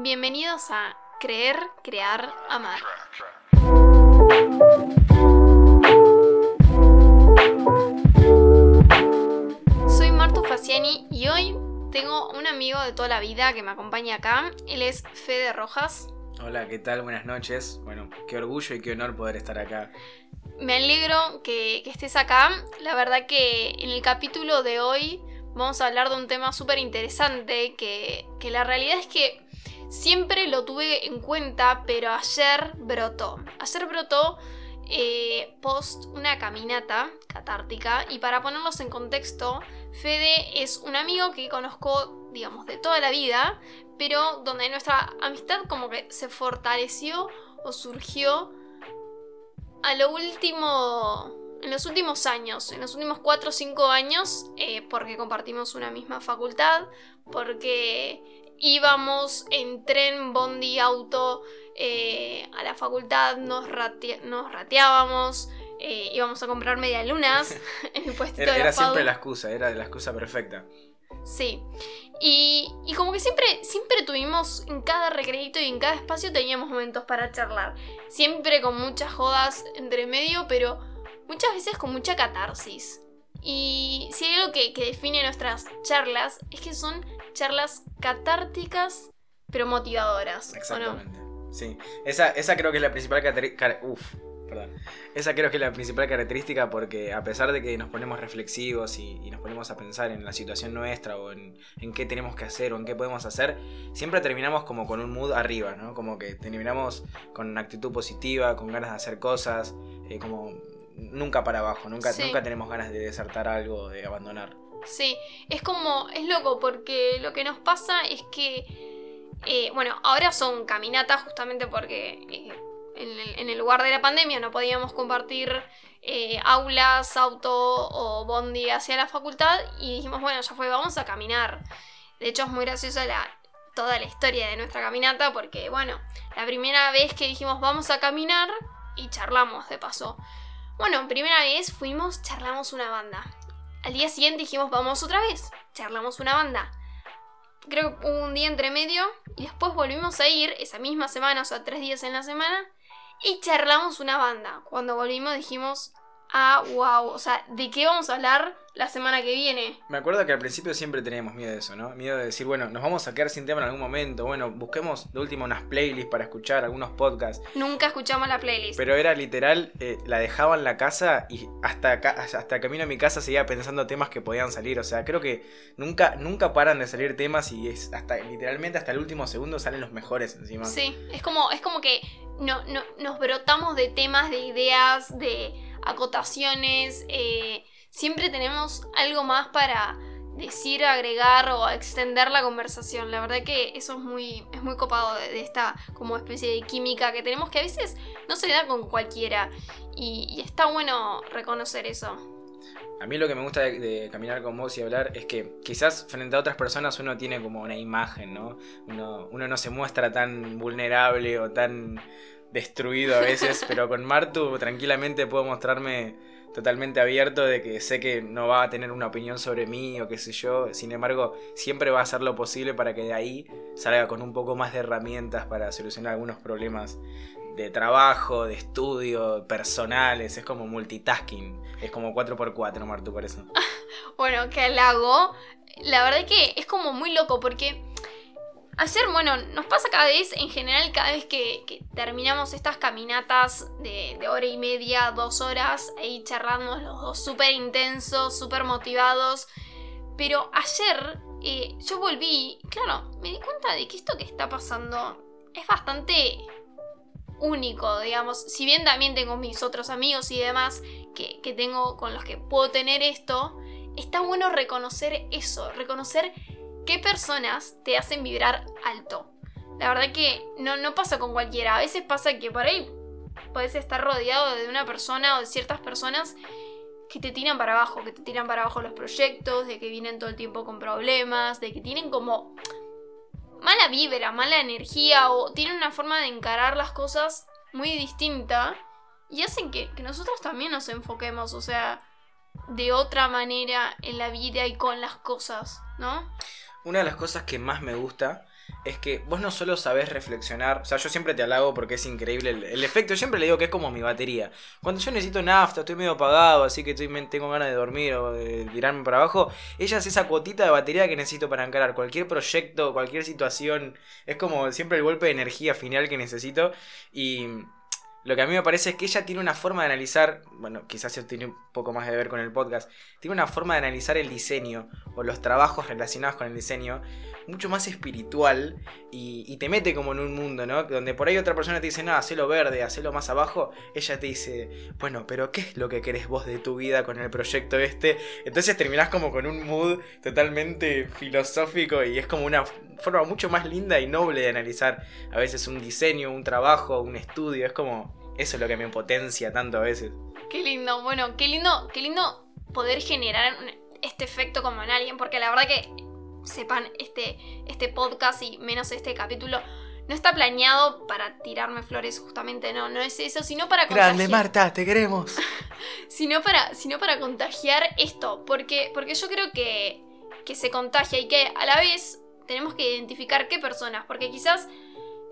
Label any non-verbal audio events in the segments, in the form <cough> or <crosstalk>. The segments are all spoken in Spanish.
Bienvenidos a Creer, Crear, Amar. Soy Martu Faciani y hoy tengo un amigo de toda la vida que me acompaña acá. Él es Fede Rojas. Hola, ¿qué tal? Buenas noches. Bueno, qué orgullo y qué honor poder estar acá. Me alegro que, que estés acá. La verdad que en el capítulo de hoy vamos a hablar de un tema súper interesante que, que la realidad es que siempre lo tuve en cuenta, pero ayer brotó. Ayer brotó eh, post una caminata catártica y para ponerlos en contexto, Fede es un amigo que conozco, digamos, de toda la vida, pero donde nuestra amistad como que se fortaleció o surgió a lo último en los últimos años, en los últimos 4 o 5 años, eh, porque compartimos una misma facultad, porque íbamos en tren, bondi, auto eh, a la facultad, nos, nos rateábamos, eh, íbamos a comprar medialunas <laughs> <laughs> en el puestito era, de era siempre la excusa, era la excusa perfecta. Sí. Y, y como que siempre, siempre tuvimos en cada recreito y en cada espacio teníamos momentos para charlar. Siempre con muchas jodas entre medio, pero muchas veces con mucha catarsis. Y si hay algo que, que define nuestras charlas, es que son charlas catárticas, pero motivadoras. Exactamente. Sí. Esa, esa creo que es la principal característica. Uf, perdón. Esa creo que es la principal característica porque a pesar de que nos ponemos reflexivos y, y nos ponemos a pensar en la situación nuestra o en, en qué tenemos que hacer o en qué podemos hacer, siempre terminamos como con un mood arriba, ¿no? Como que terminamos con una actitud positiva, con ganas de hacer cosas, eh, como nunca para abajo, nunca, Sí. nunca tenemos ganas de desertar algo, de abandonar. Sí, es como, es loco porque lo que nos pasa es que, eh, bueno, ahora son caminatas justamente porque eh, en, el, lugar de la pandemia no podíamos compartir eh, aulas, auto o bondi hacia la facultad y dijimos, bueno, ya fue, vamos a caminar. De hecho es muy graciosa la, toda la historia de nuestra caminata porque, bueno, la primera vez que dijimos vamos a caminar y charlamos de paso. Bueno, primera vez fuimos, charlamos una banda. Al día siguiente dijimos, vamos otra vez. Charlamos una banda. Creo que hubo un día entre medio. Y después volvimos a ir esa misma semana, o sea, tres días en la semana. Y charlamos una banda. Cuando volvimos dijimos, ah, wow. O sea, ¿de qué vamos a hablar la semana que viene? Me acuerdo que al principio siempre teníamos miedo de eso, ¿no? Miedo de decir, bueno, nos vamos a quedar sin tema en algún momento. Bueno, busquemos de último unas playlists para escuchar, algunos podcasts. Nunca escuchamos la playlist. Pero era literal, eh, la dejaba en la casa y hasta, acá, hasta camino a mi casa seguía pensando temas que podían salir. O sea, creo que nunca, nunca paran de salir temas y es hasta literalmente hasta el último segundo salen los mejores encima. Sí, es como, es como que no, no, nos brotamos de temas, de ideas, de acotaciones. eh, siempre tenemos algo más para decir, agregar o extender la conversación. La verdad que eso es muy, es muy copado de, esta como especie de química que tenemos que a veces no se da con cualquiera. Y, y está bueno reconocer eso. A mí lo que me gusta de, de caminar con vos y hablar es que quizás frente a otras personas uno tiene como una imagen, ¿no? Uno, uno no se muestra tan vulnerable o tan destruido a veces, pero con Martu tranquilamente puedo mostrarme totalmente abierto de que sé que no va a tener una opinión sobre mí o qué sé yo, sin embargo siempre va a hacer lo posible para que de ahí salga con un poco más de herramientas para solucionar algunos problemas de trabajo, de estudio, personales, es como multitasking, es como 4x4 Martu por eso. <laughs> Bueno, que halago. La verdad que es como muy loco porque ayer, bueno, nos pasa cada vez, en general, cada vez que, terminamos estas caminatas de, hora y media, dos horas, ahí charlamos los dos súper intensos, súper motivados. Pero ayer eh, yo volví, claro, me di cuenta de que esto que está pasando es bastante único, digamos. Si bien también tengo mis otros amigos y demás que tengo con los que puedo tener esto, está bueno reconocer eso, reconocer qué personas te hacen vibrar alto. La verdad que no, no pasa con cualquiera. A veces pasa que por ahí puedes estar rodeado de una persona o de ciertas personas que te tiran para abajo, que te tiran para abajo los proyectos, de que vienen todo el tiempo con problemas, de que tienen como mala vibra, mala energía o tienen una forma de encarar las cosas muy distinta y hacen que, que nosotros también nos enfoquemos, o sea, de otra manera en la vida y con las cosas, ¿no? Una de las cosas que más me gusta es que vos no solo sabés reflexionar, o sea, yo siempre te halago porque es increíble el, efecto, yo siempre le digo que es como mi batería. Cuando yo necesito nafta, estoy medio apagado, así que tengo ganas de dormir o de tirarme para abajo, ella es esa cuotita de batería que necesito para encarar cualquier proyecto, cualquier situación, es como siempre el golpe de energía final que necesito y lo que a mí me parece es que ella tiene una forma de analizar, bueno, quizás eso tiene un poco más de ver con el podcast, tiene una forma de analizar el diseño o los trabajos relacionados con el diseño mucho más espiritual y, te mete como en un mundo, ¿no? Donde por ahí otra persona te dice, no, hacelo verde, hacelo más abajo, ella te dice, bueno, pero ¿qué es lo que querés vos de tu vida con el proyecto este? Entonces terminás como con un mood totalmente filosófico y es como una forma mucho más linda y noble de analizar a veces un diseño, un trabajo, un estudio, es como eso es lo que me potencia tanto a veces. Qué lindo, bueno, qué lindo, qué lindo poder generar este efecto como en alguien, porque la verdad que sepan, este, este podcast y menos este capítulo no está planeado para tirarme flores, justamente, no, no es eso, sino para contagiar. Grande Marta, te queremos. <laughs> sino, para, sino para contagiar esto, porque, porque yo creo que, que se contagia y que a la vez tenemos que identificar qué personas, porque quizás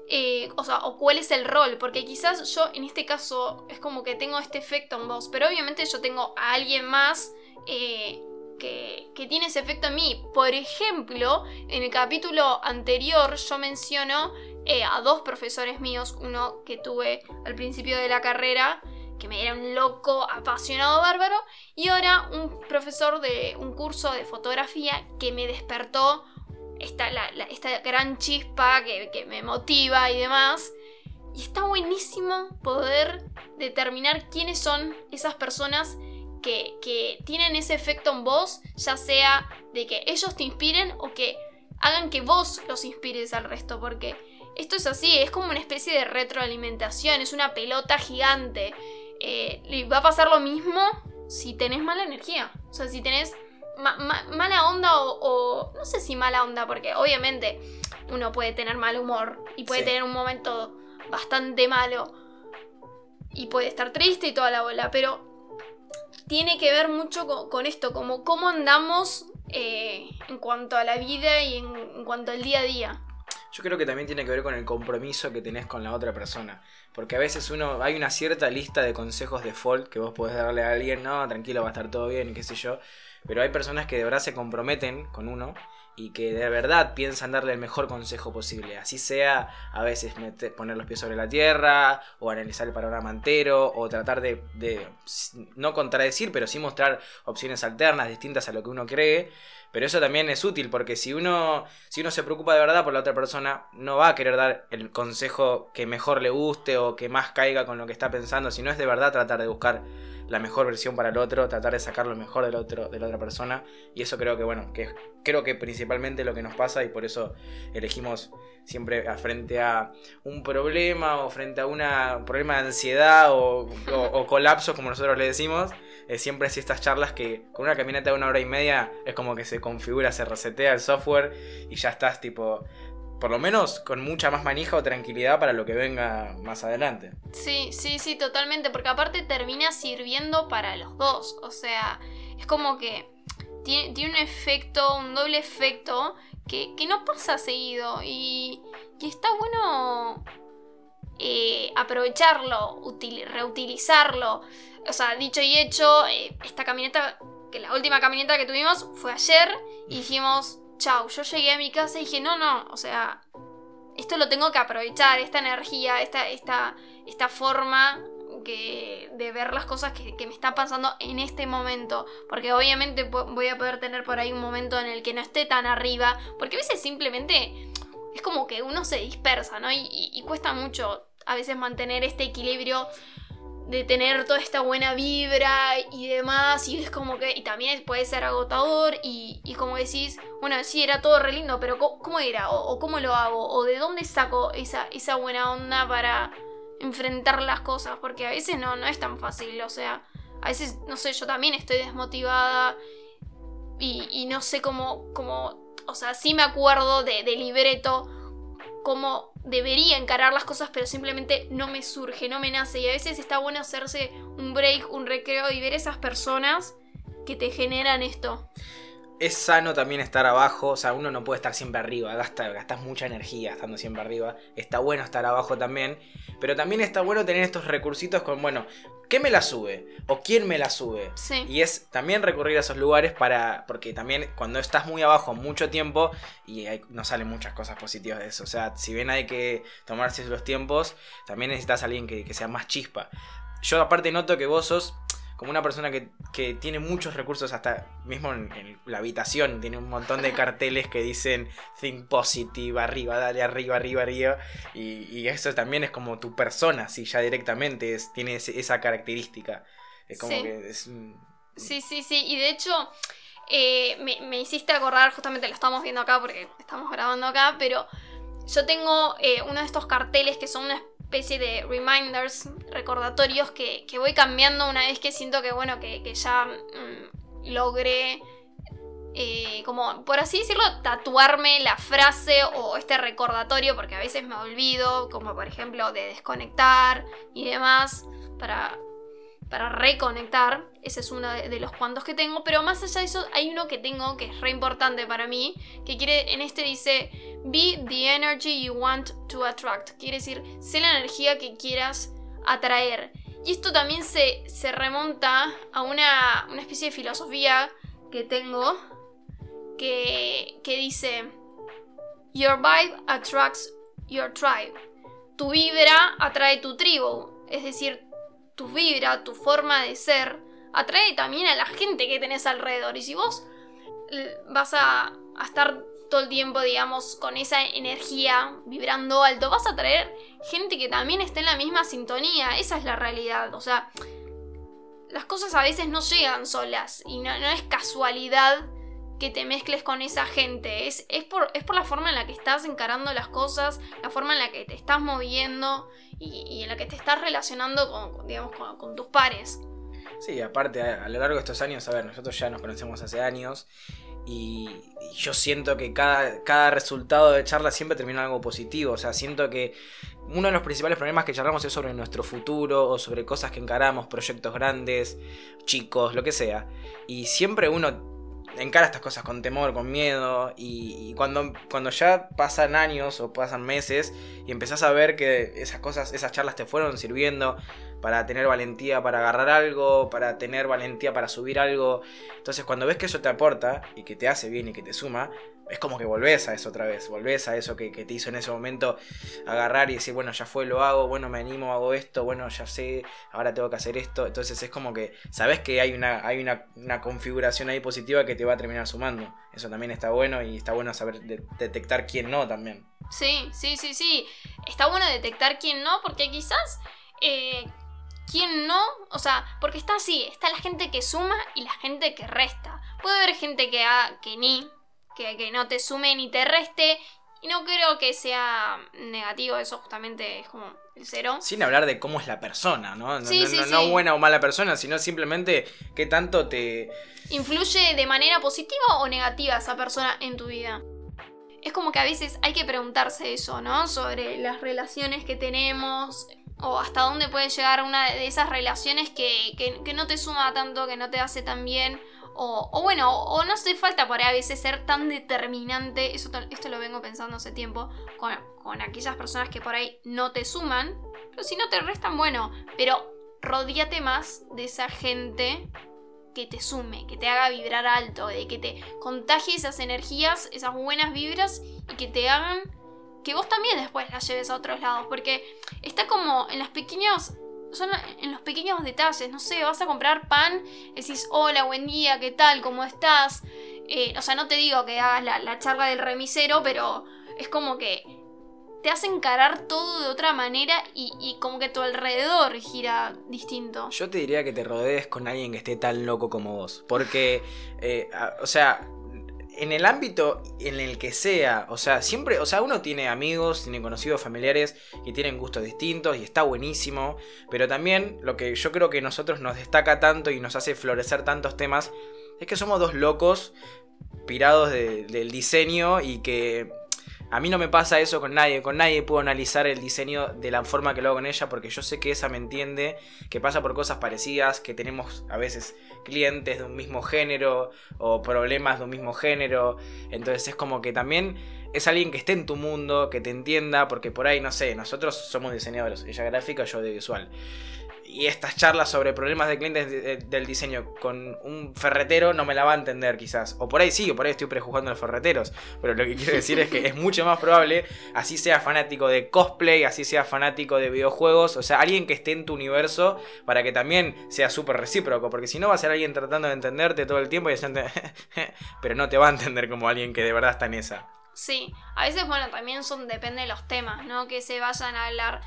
eh, o sea, o cuál es el rol, porque quizás yo en este caso es como que tengo este efecto en vos, pero obviamente yo tengo a alguien más eh, que, tiene ese efecto en mí. Por ejemplo, en el capítulo anterior yo menciono eh, a dos profesores míos, uno que tuve al principio de la carrera, que me era un loco, apasionado, bárbaro, y ahora un profesor de un curso de fotografía que me despertó esta, esta gran chispa que, me motiva y demás. Y está buenísimo poder determinar quiénes son esas personas que, que, tienen ese efecto en vos, ya sea de que ellos te inspiren o que hagan que vos los inspires al resto, porque esto es así, es como una especie de retroalimentación, es una pelota gigante. Eh, va a pasar lo mismo si tenés mala energía, o sea, si tenés mala onda o, No sé si mala onda, porque obviamente uno puede tener mal humor y puede tener un momento bastante malo y puede estar triste y toda la bola, pero tiene que ver mucho con, esto, como cómo andamos eh, en cuanto a la vida y en, en cuanto al día a día. Yo creo que también tiene que ver con el compromiso que tenés con la otra persona. Porque a veces uno, hay una cierta lista de consejos default que vos podés darle a alguien, no, tranquilo, va a estar todo bien, qué sé yo. Pero hay personas que de verdad se comprometen con uno y que de verdad piensan darle el mejor consejo posible. Así sea a veces poner los pies sobre la tierra, o analizar el panorama entero, o tratar de, no contradecir, pero sí mostrar opciones alternas, distintas a lo que uno cree. Pero eso también es útil, porque si uno, si uno se preocupa de verdad por la otra persona, no va a querer dar el consejo que mejor le guste o que más caiga con lo que está pensando, sino es de verdad tratar de buscar la mejor versión para el otro, tratar de sacar lo mejor del otro, de la otra persona. Y eso creo que, bueno, que creo que principalmente lo que nos pasa y por eso elegimos siempre frente a un problema o frente a un problema de ansiedad o, o, <laughs> colapsos, como nosotros le decimos, eh, siempre es estas charlas que con una caminata de una hora y media es como que se configura, se resetea el software y ya estás tipo por lo menos con mucha más manija o tranquilidad para lo que venga más adelante. Sí, sí, sí, totalmente, porque aparte termina sirviendo para los dos, o sea, es como que tiene, un efecto, un doble efecto que, no pasa seguido y, y está bueno eh, aprovecharlo, reutilizarlo. O sea, dicho y hecho, eh, esta camioneta, que la última camioneta que tuvimos fue ayer y dijimos chau, yo llegué a mi casa y dije, no, no, o sea, esto lo tengo que aprovechar, esta energía, esta, esta, esta forma que, de ver las cosas que, me están pasando en este momento. Porque obviamente voy a poder tener por ahí un momento en el que no esté tan arriba. Porque a veces simplemente es como que uno se dispersa, ¿no? y cuesta mucho a veces mantener este equilibrio de tener toda esta buena vibra y demás, y es como que, y también puede ser agotador, y, y como decís, bueno, sí, era todo re lindo, pero ¿cómo, era? O, cómo lo hago? ¿O de dónde saco esa, esa buena onda para enfrentar las cosas? Porque a veces no, no es tan fácil, o sea, a veces, no sé, yo también estoy desmotivada y, y no sé cómo, cómo, o sea, sí me acuerdo de, de libreto, cómo debería encarar las cosas, pero simplemente no me surge, no me nace. Y a veces está bueno hacerse un break, un recreo y ver esas personas que te generan esto. Es sano también estar abajo, o sea, uno no puede estar siempre arriba, gasta, gastas mucha energía estando siempre arriba, está bueno estar abajo también, pero también está bueno tener estos recursitos con, bueno, ¿qué me la sube? ¿O quién me la sube? Sí. Y es también recurrir a esos lugares para, porque también cuando estás muy abajo mucho tiempo, y hay- no salen muchas cosas positivas de eso, o sea, si bien hay que tomarse los tiempos, también necesitas a alguien que, que sea más chispa. Yo aparte noto que vos sos como una persona que, que tiene muchos recursos, hasta mismo en, en la habitación, tiene un montón de <laughs> carteles que dicen Think Positive, arriba, dale, arriba, arriba, arriba. Y, y eso también es como tu persona, sí, ya directamente es, tiene ese- esa característica. Es como Sí. que es... un- Sí, sí, sí. Y de hecho, eh, me, me hiciste acordar, justamente lo estamos viendo acá porque estamos grabando acá, pero yo tengo eh, uno de estos carteles que son una especie de reminders, recordatorios que, que voy cambiando una vez que siento que, bueno, que, que ya mm, logré, eh, como, por así decirlo, tatuarme la frase o este recordatorio, porque a veces me olvido, como por ejemplo de desconectar y demás, para para reconectar. Ese es uno de, los cuantos que tengo. Pero más allá de eso, hay uno que tengo que es re importante para mí. Que quiere, en este dice, be the energy you want to attract. Quiere decir, sé la energía que quieras atraer. Y esto también se, se remonta a una, una especie de filosofía que tengo. Que, que dice, your vibe attracts your tribe. Tu vibra atrae tu tribu. Es decir, tu vibra, tu forma de ser, atrae también a la gente que tenés alrededor. Y si vos vas a, a estar todo el tiempo, digamos, con esa energía vibrando alto, vas a atraer gente que también esté en la misma sintonía. Esa es la realidad. O sea, las cosas a veces no llegan solas y no, no es casualidad que te mezcles con esa gente. Es, es, por, es por la forma en la que estás encarando las cosas, la forma en la que te estás moviendo y, en la que te estás relacionando con, digamos, con, tus pares. Sí, aparte, a, lo largo de estos años, a ver, nosotros ya nos conocemos hace años y, yo siento que cada, cada resultado de charla siempre termina algo positivo. O sea, siento que uno de los principales problemas que charlamos es sobre nuestro futuro o sobre cosas que encaramos, proyectos grandes, chicos, lo que sea. Y siempre uno encara estas cosas con temor, con miedo, y, cuando, cuando ya pasan años o pasan meses y empezás a ver que esas cosas, esas charlas te fueron sirviendo para tener valentía para agarrar algo, para tener valentía para subir algo, entonces cuando ves que eso te aporta y que te hace bien y que te suma, es como que volvés a eso otra vez, volvés a eso que, te hizo en ese momento agarrar y decir, bueno, ya fue, lo hago, bueno, me animo, hago esto, bueno, ya sé, ahora tengo que hacer esto. Entonces es como que sabes que hay una, hay una, una configuración ahí positiva que te va a terminar sumando. Eso también está bueno y está bueno saber de- detectar quién no también. Sí, sí, sí, sí. Está bueno detectar quién no, porque quizás eh, quién no, o sea, porque está así, está la gente que suma y la gente que resta. Puede haber gente que, ha- que ni, que, que no te sume ni te reste, y no creo que sea negativo, eso justamente es como el cero. Sin hablar de cómo es la persona, ¿no? No, Sí, no- sí, no- sí. no buena o mala persona, sino simplemente qué tanto te... ¿Influye de manera positiva o negativa esa persona en tu vida? Es como que a veces hay que preguntarse eso, ¿no? Sobre las relaciones que tenemos o hasta dónde puede llegar una de esas relaciones que, que- que no te suma tanto, que no te hace tan bien. O, o bueno, o no hace falta por ahí a veces ser tan determinante, eso, to- esto lo vengo pensando hace tiempo, con, con aquellas personas que por ahí no te suman, pero si no te restan, bueno, pero rodíate más de esa gente que te sume, que te haga vibrar alto, de que te contagie esas energías, esas buenas vibras y que te hagan que vos también después las lleves a otros lados, porque está como en los pequeños son en los pequeños detalles, no sé, vas a comprar pan, decís, hola, buen día, ¿qué tal? ¿Cómo estás? Eh, o sea, no te digo que hagas la, la charla del remisero, pero es como que te hace encarar todo de otra manera y, como que tu alrededor gira distinto. Yo te diría que te rodees con alguien que esté tan loco como vos. Porque, eh, o sea, en el ámbito en el que sea, o sea, siempre, o sea, uno tiene amigos, tiene conocidos, familiares y tienen gustos distintos y está buenísimo. Pero también lo que yo creo que nosotros nos destaca tanto y nos hace florecer tantos temas es que somos dos locos pirados de- del diseño y que A mí no me pasa eso con nadie, con nadie puedo analizar el diseño de la forma que lo hago con ella porque yo sé que esa me entiende, que pasa por cosas parecidas, que tenemos a veces clientes de un mismo género o problemas de un mismo género. Entonces es como que también es alguien que esté en tu mundo, que te entienda, porque por ahí, no sé, nosotros somos diseñadores, ella gráfica, yo de visual y estas charlas sobre problemas de clientes del diseño con un ferretero no me la va a entender quizás. O por ahí sí, o por ahí estoy prejuzgando a los ferreteros. Pero lo que quiero <laughs> decir es que es mucho más probable, así sea fanático de cosplay, así sea fanático de videojuegos, o sea, alguien que esté en tu universo para que también sea súper recíproco. Porque si no va a ser alguien tratando de entenderte todo el tiempo y diciendo, <laughs> pero no te va a entender como alguien que de verdad está en esa. Sí, a veces, bueno, también son, depende de los temas, ¿no? Que se vayan a hablar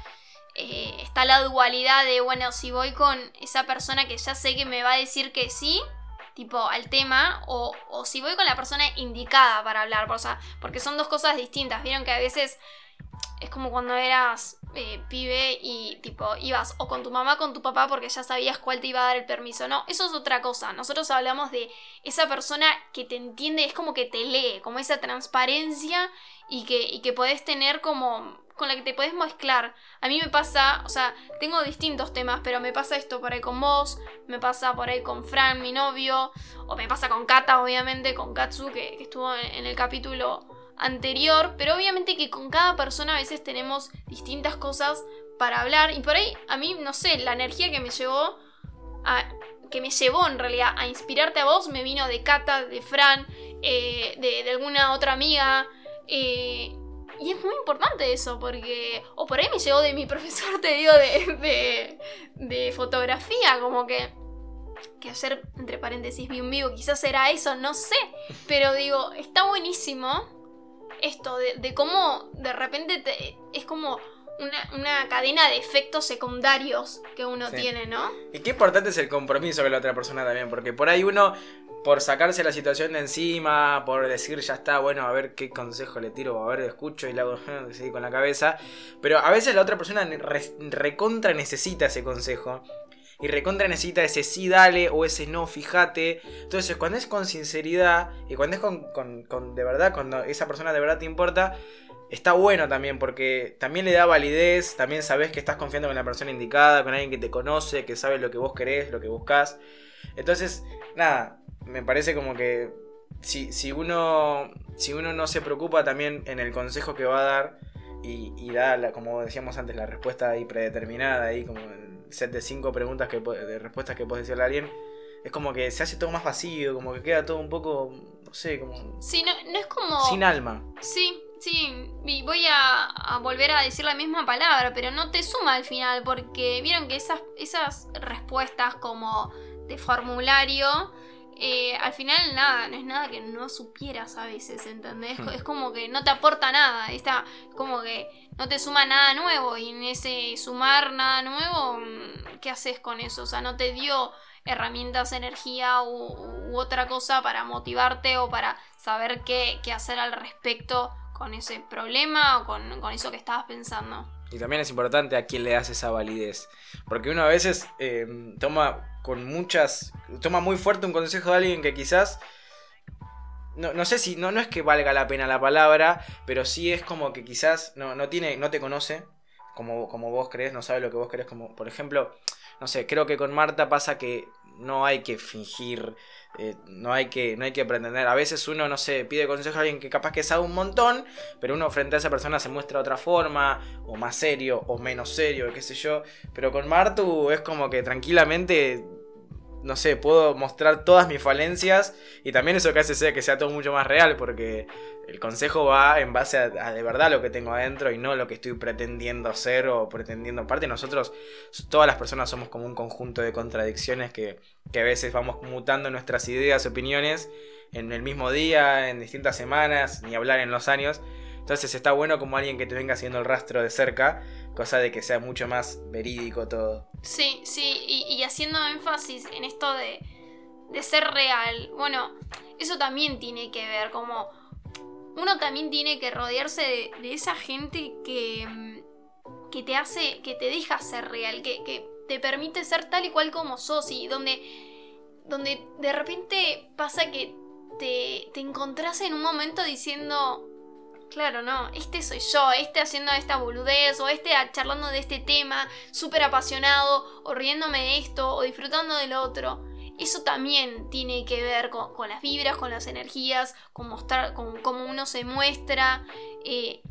eh, está la dualidad de, bueno, si voy con esa persona que ya sé que me va a decir que sí, tipo al tema, o, o si voy con la persona indicada para hablar, o sea, porque son dos cosas distintas. Vieron que a veces es como cuando eras eh, pibe y tipo ibas o con tu mamá o con tu papá porque ya sabías cuál te iba a dar el permiso. No, eso es otra cosa. Nosotros hablamos de esa persona que te entiende, es como que te lee, como esa transparencia y que, y que podés tener como con la que te puedes mezclar. A mí me pasa, o sea, tengo distintos temas, pero me pasa esto por ahí con vos, me pasa por ahí con Fran, mi novio, o me pasa con Kata, obviamente, con Katsu, que, estuvo en, el capítulo anterior, pero obviamente que con cada persona a veces tenemos distintas cosas para hablar, y por ahí, a mí, no sé, la energía que me llevó que me llevó en realidad a inspirarte a vos me vino de Kata, de Fran, eh, de, de, alguna otra amiga. Eh, y es muy importante eso, porque. O por ahí me llegó de mi <laughs> profesor, te digo, de, de, fotografía, como que. Que hacer, entre paréntesis, vi un vivo, quizás era eso, no sé. Pero digo, está buenísimo esto de, cómo de repente te, es como una, cadena de efectos secundarios que uno tiene, ¿no? Y qué importante es el compromiso con la otra persona también, porque por ahí uno por sacarse la situación de encima, por decir ya está, bueno, a ver qué consejo le tiro, a ver, escucho y le hago <laughs> con la cabeza. Pero a veces la otra persona recontra necesita ese consejo. Y recontra necesita ese sí dale o ese no fíjate. Entonces cuando es con sinceridad y cuando es con, con de verdad, cuando esa persona de verdad te importa, está bueno también porque también le da validez, también sabes que estás confiando con la persona indicada, con alguien que te conoce, que sabe lo que vos querés, lo que buscas. Entonces, nada, me parece como que si, si, uno, si uno no se preocupa también en el consejo que va a dar y, da, la, como decíamos antes, la respuesta ahí predeterminada, ahí como el set de cinco preguntas que, de respuestas que puedes decirle a alguien, es como que se hace todo más vacío, como que queda todo un poco, no sé, como... Sí, no, no es como... Sin alma. Sí, sí, y voy a, a, volver a decir la misma palabra, pero no te suma al final, porque vieron que esas, esas respuestas como de formulario eh, al final nada, no es nada que no supieras a veces, ¿entendés? Hmm. Es como que no te aporta nada, está como que no te suma nada nuevo y en ese sumar nada nuevo, mm, ¿qué haces con eso? O sea, no te dio herramientas, energía u, otra cosa para motivarte o para saber qué, hacer al respecto con ese problema o con, eso que estabas pensando. Y también es importante a quién le das esa validez. Porque uno a veces eh, toma con muchas. Toma muy fuerte un consejo de alguien que quizás. No, no, sé si. No, no es que valga la pena la palabra, pero sí es como que quizás no, no tiene. no te conoce. Como, como vos crees, no sabe lo que vos crees. Como, por ejemplo, no sé, creo que con Marta pasa que no hay que fingir eh, no, hay que, no hay que pretender. A veces uno, no sé, pide consejo a alguien que capaz que sabe un montón, pero uno frente a esa persona se muestra de otra forma, o más serio, o menos serio, qué sé yo. Pero con Martu es como que tranquilamente no sé, puedo mostrar todas mis falencias y también eso que hace sea que sea todo mucho más real porque el consejo va en base a, de verdad lo que tengo adentro y no lo que estoy pretendiendo hacer o pretendiendo. Aparte nosotros, todas las personas somos como un conjunto de contradicciones que, que a veces vamos mutando nuestras ideas, opiniones en el mismo día, en distintas semanas, ni hablar en los años. Entonces está bueno como alguien que te venga haciendo el rastro de cerca, cosa de que sea mucho más verídico todo. Sí, sí, y, haciendo énfasis en esto de, de ser real. Bueno, eso también tiene que ver, como uno también tiene que rodearse de, esa gente que, mm, que te hace, que te deja ser real, que, te permite ser tal y cual como sos y donde, donde de repente pasa que te, te encontrás en un momento diciendo, Claro, no, este soy yo, este haciendo esta boludez, o este charlando de este tema, súper apasionado, o riéndome de esto, o disfrutando del otro. Eso también tiene que ver con, las vibras, con las energías, con mostrar, con cómo uno se muestra. Eh,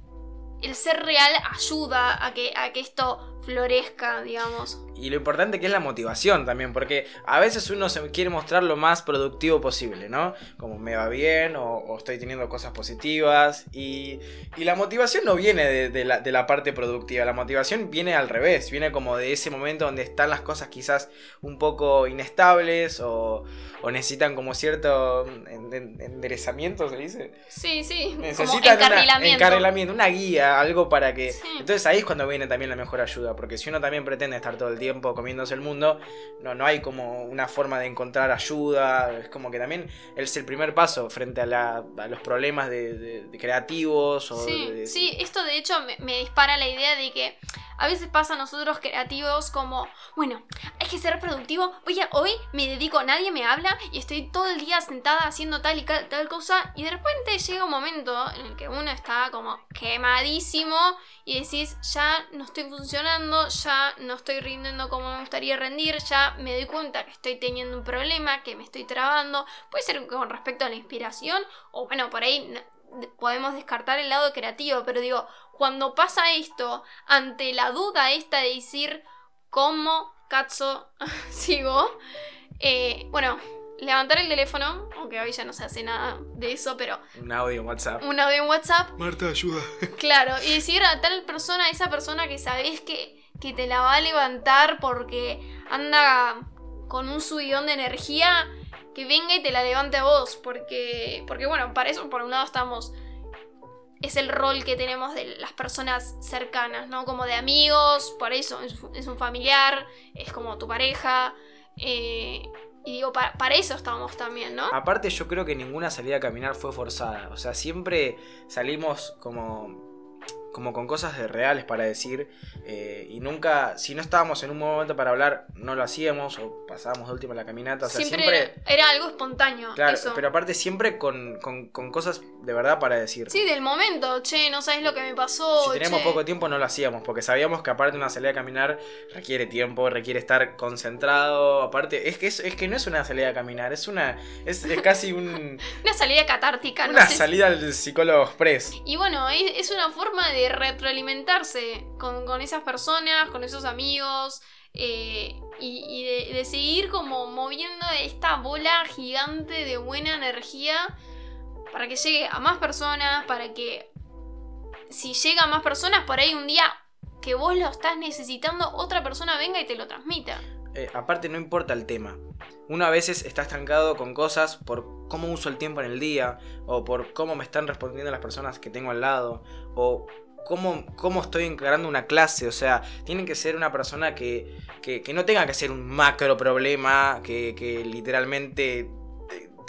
el ser real ayuda a que esto florezca, digamos. Y lo importante que es la motivación también, porque a veces uno se quiere mostrar lo más productivo posible, ¿no? Como me va bien o, estoy teniendo cosas positivas. Y, y la motivación no viene de, la, de, la, parte productiva, la motivación viene al revés, viene como de ese momento donde están las cosas quizás un poco inestables o, o necesitan como cierto enderezamiento, ¿se dice? Sí, sí. Necesitan como encarrilamiento. Una, encarrilamiento, una guía, algo para que... Entonces ahí es cuando viene también la mejor ayuda, porque si uno también pretende estar todo el tiempo comiéndose el mundo, no, no hay como una forma de encontrar ayuda, es como que también es el primer paso frente a, la, a los problemas de, creativos. O sí, sí, esto de hecho me dispara la idea de que a veces pasa a nosotros creativos como, bueno, hay que ser productivo, voy a, hoy me dedico, nadie me habla y estoy todo el día sentada haciendo tal y tal cosa y de repente llega un momento en el que uno está como quemadísimo y decís, ya no estoy funcionando, ya no estoy rindiendo como me gustaría rendir, ya me doy cuenta que estoy teniendo un problema, que me estoy trabando, puede ser con respecto a la inspiración o bueno, por ahí podemos descartar el lado creativo, pero digo, cuando pasa esto, ante la duda esta de decir cómo cazzo <laughs> sigo, eh, bueno, levantar el teléfono, aunque hoy ya no se hace nada de eso, pero... Un audio en WhatsApp. Un audio en WhatsApp. Marta, ayuda. <laughs> Claro, y decir a tal persona, a esa persona que sabés que, que te la va a levantar porque anda con un subidón de energía, que venga y te la levante a vos, porque, porque bueno, para eso por un lado estamos es el rol que tenemos de las personas cercanas, ¿no? Como de amigos, por eso es, un familiar, es como tu pareja. Eh, y digo, para, para, eso estamos también, ¿no? Aparte yo creo que ninguna salida a caminar fue forzada. O sea, siempre salimos como como con cosas de reales para decir eh, y nunca, si no estábamos en un momento para hablar, no lo hacíamos o pasábamos de última la caminata. O sea, siempre, era algo espontáneo. Claro, pero aparte siempre con, cosas de verdad para decir. Sí, del momento, che, no sabes lo que me pasó. Si tenemos poco tiempo no lo hacíamos porque sabíamos que aparte una salida a caminar requiere tiempo, requiere estar concentrado. Aparte, es que, es, que no es una salida a caminar, es una, es, casi un... <laughs> una salida catártica. Una salida al psicólogo express. Y bueno, es una forma de retroalimentarse con, esas personas, con esos amigos. Eh, y, de, seguir como moviendo esta bola gigante de buena energía para que llegue a más personas, para que si llega a más personas, por ahí un día que vos lo estás necesitando, otra persona venga y te lo transmita. Eh, aparte no importa el tema. Uno a veces está estancado con cosas por cómo uso el tiempo en el día, o por cómo me están respondiendo las personas que tengo al lado, o cómo, estoy encarando una clase. O sea, tienen que ser una persona que, que, no tenga que ser un macro problema, que, que literalmente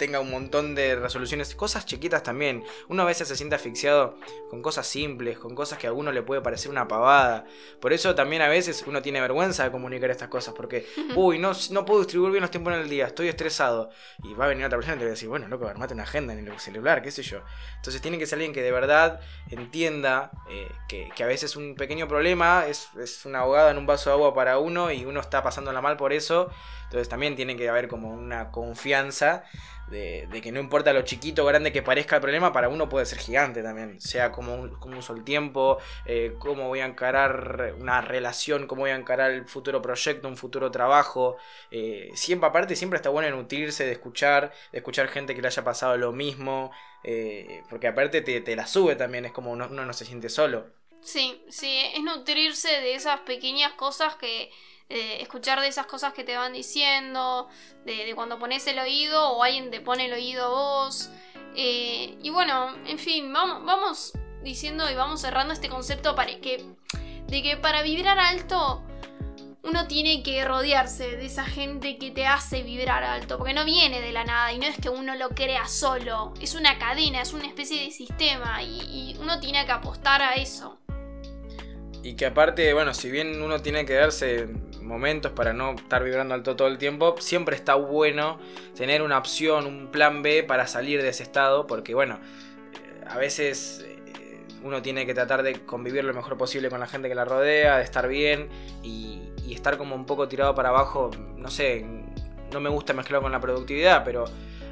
tenga un montón de resoluciones, cosas chiquitas también. Uno a veces se siente asfixiado con cosas simples, con cosas que a uno le puede parecer una pavada. Por eso también a veces uno tiene vergüenza de comunicar estas cosas, porque, uy, no, no puedo distribuir bien los tiempos en el día, estoy estresado. Y va a venir otra persona y te va a decir, bueno, loco, armate una agenda en el celular, qué sé yo. Entonces tiene que ser alguien que de verdad entienda eh, que, a veces un pequeño problema es, es una ahogada en un vaso de agua para uno y uno está pasándola mal por eso. Entonces también tiene que haber como una confianza de, que no importa lo chiquito o grande que parezca el problema, para uno puede ser gigante también. Sea como, como uso el tiempo, eh, cómo voy a encarar una relación, cómo voy a encarar el futuro proyecto, un futuro trabajo. Eh, siempre, aparte, siempre está bueno nutrirse de escuchar, de escuchar gente que le haya pasado lo mismo. Eh, porque aparte te, te, la sube también, es como uno no se siente solo. Sí, sí, es nutrirse de esas pequeñas cosas que eh, escuchar de esas cosas que te van diciendo, de, cuando pones el oído o alguien te pone el oído a vos. Eh, y bueno, en fin, vamos, vamos diciendo y vamos cerrando este concepto para que, de que para vibrar alto uno tiene que rodearse de esa gente que te hace vibrar alto, porque no viene de la nada y no es que uno lo crea solo, es una cadena, es una especie de sistema y uno tiene que apostar a eso. Y que aparte, bueno, si bien uno tiene que darse momentos para no estar vibrando alto todo el tiempo, siempre está bueno tener una opción, un plan B para salir de ese estado, porque bueno, a veces eh, uno tiene que tratar de convivir lo mejor posible con la gente que la rodea, de estar bien y, y estar como un poco tirado para abajo, no sé, no me gusta mezclarlo con la productividad, pero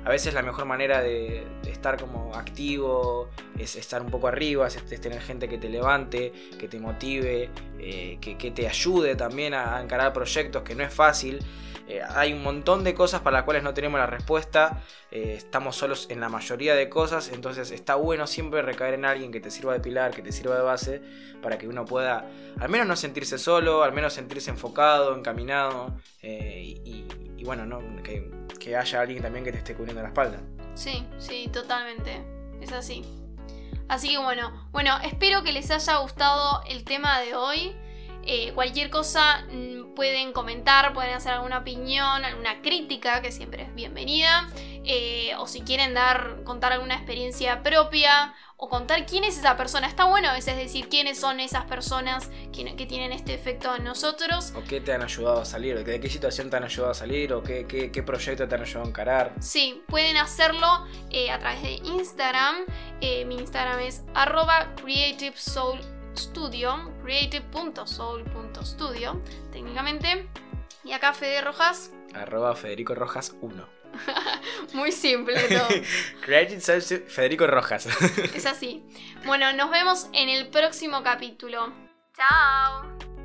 a veces la mejor manera de, estar como activo es estar un poco arriba, es, tener gente que te levante, que te motive, eh, que, te ayude también a, a encarar proyectos, que no es fácil. Eh, hay un montón de cosas para las cuales no tenemos la respuesta, eh, estamos solos en la mayoría de cosas, entonces está bueno siempre recaer en alguien que te sirva de pilar, que te sirva de base, para que uno pueda al menos no sentirse solo, al menos sentirse enfocado, encaminado, eh, y, bueno, ¿no? que, que haya alguien también que te esté cubriendo la espalda. Sí, sí, totalmente. Es así. Así que bueno, bueno, espero que les haya gustado el tema de hoy. Eh, cualquier cosa mm, pueden comentar, pueden hacer alguna opinión, alguna crítica, que siempre es bienvenida. Eh, o si quieren dar, contar alguna experiencia propia o contar quién es esa persona. Está bueno a veces decir quiénes son esas personas que, que tienen este efecto en nosotros. O qué te han ayudado a salir, de qué situación te han ayudado a salir, o qué, qué, qué proyecto te han ayudado a encarar. Sí, pueden hacerlo eh, a través de Instagram. Eh, mi Instagram es arroba creativesoulstudio, creative.soul.studio, técnicamente. Y acá Fede Rojas. Arroba Federico Rojas 1. <laughs> Muy simple todo. <laughs> Creative Soul Stu- Federico Rojas. es así. Bueno, nos vemos en el próximo capítulo. Chao.